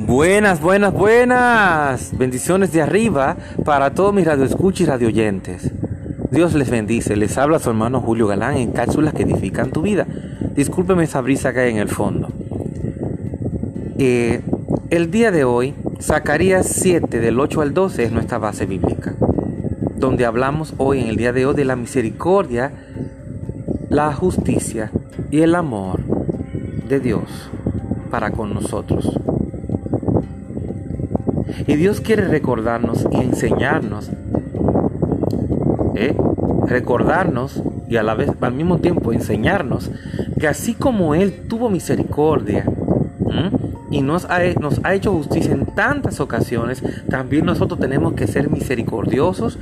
Buenas, buenas, buenas. Bendiciones de arriba para todos mis radioescuchas y radioyentes. Dios les bendice. Les habla su hermano Julio Galán en cápsulas que edifican tu vida. Discúlpeme esa brisa que hay en el fondo. Eh, el día de hoy, Zacarías 7 del 8 al 12 es nuestra base bíblica, donde hablamos hoy en el día de hoy de la misericordia, la justicia y el amor de Dios para con nosotros. Y Dios quiere recordarnos y enseñarnos, ¿eh? recordarnos y a la vez al mismo tiempo enseñarnos que así como Él tuvo misericordia y nos ha, hecho justicia en tantas ocasiones, también nosotros tenemos que ser misericordiosos,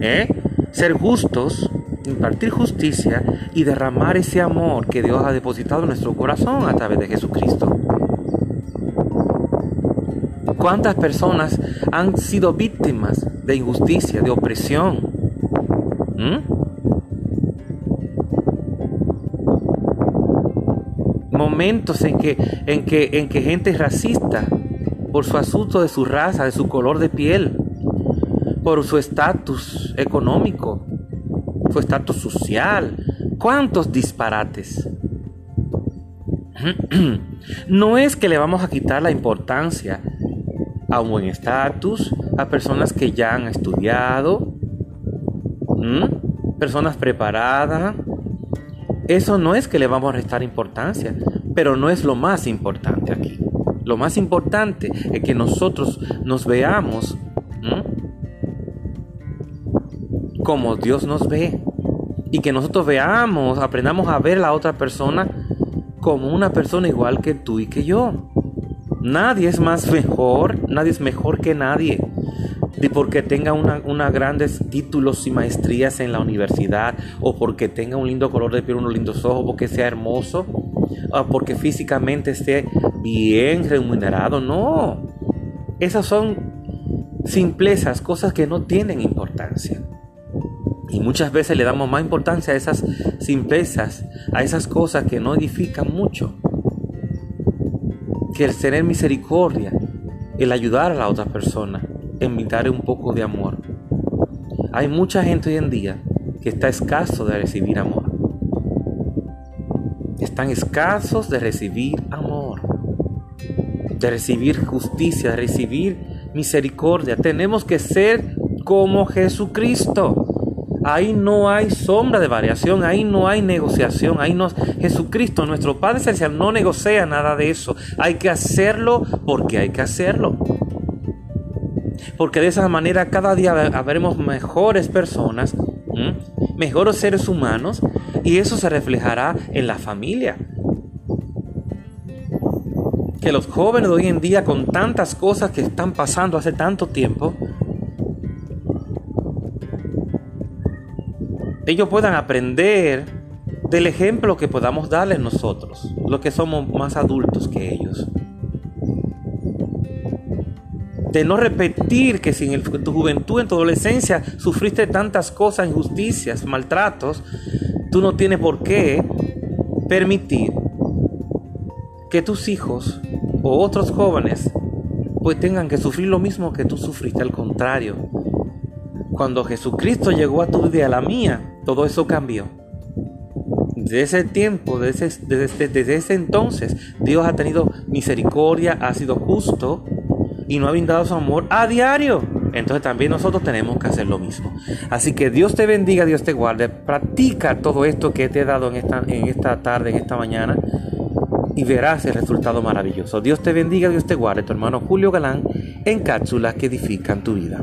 ¿eh? ser justos, impartir justicia y derramar ese amor que Dios ha depositado en nuestro corazón a través de Jesucristo. ¿Cuántas personas han sido víctimas de injusticia, de opresión? ¿Mm? Momentos en que, en, que, en que gente racista, por su asunto de su raza, de su color de piel, por su estatus económico, su estatus social, cuántos disparates. No es que le vamos a quitar la importancia a un buen estatus, a personas que ya han estudiado, personas preparadas. Eso no es que le vamos a restar importancia, pero no es lo más importante aquí. Lo más importante es que nosotros nos veamos como Dios nos ve. Y que nosotros veamos, aprendamos a ver a la otra persona como una persona igual que tú y que yo. Nadie es más mejor, nadie es mejor que nadie. De porque tenga una, grandes títulos y maestrías en la universidad, o porque tenga un lindo color de piel, unos lindos ojos, porque sea hermoso, o porque físicamente esté bien remunerado. No. Esas son simplezas, cosas que no tienen importancia. Y muchas veces le damos más importancia a esas simplezas, a esas cosas que no edifican mucho que el tener misericordia, el ayudar a la otra persona, invitar un poco de amor. Hay mucha gente hoy en día que está escaso de recibir amor. Están escasos de recibir amor, de recibir justicia, de recibir misericordia. Tenemos que ser como Jesucristo. Ahí no hay sombra de variación, ahí no hay negociación, ahí no Jesucristo, nuestro Padre Celestial, no negocia nada de eso. Hay que hacerlo porque hay que hacerlo. Porque de esa manera cada día habremos mejores personas, mejores seres humanos, y eso se reflejará en la familia. Que los jóvenes de hoy en día, con tantas cosas que están pasando hace tanto tiempo, ellos puedan aprender del ejemplo que podamos darles nosotros, los que somos más adultos que ellos. De no repetir que si en tu juventud, en tu adolescencia, sufriste tantas cosas, injusticias, maltratos, tú no tienes por qué permitir que tus hijos o otros jóvenes pues tengan que sufrir lo mismo que tú sufriste, al contrario. Cuando Jesucristo llegó a tu vida a la mía, todo eso cambió. Desde ese tiempo, desde ese, desde, ese entonces, Dios ha tenido misericordia, ha sido justo y no ha brindado su amor a diario. Entonces también nosotros tenemos que hacer lo mismo. Así que Dios te bendiga, Dios te guarde. Practica todo esto que te he dado en esta, en esta tarde, en esta mañana, y verás el resultado maravilloso. Dios te bendiga, Dios te guarde. Tu hermano Julio Galán en cápsulas que edifican tu vida.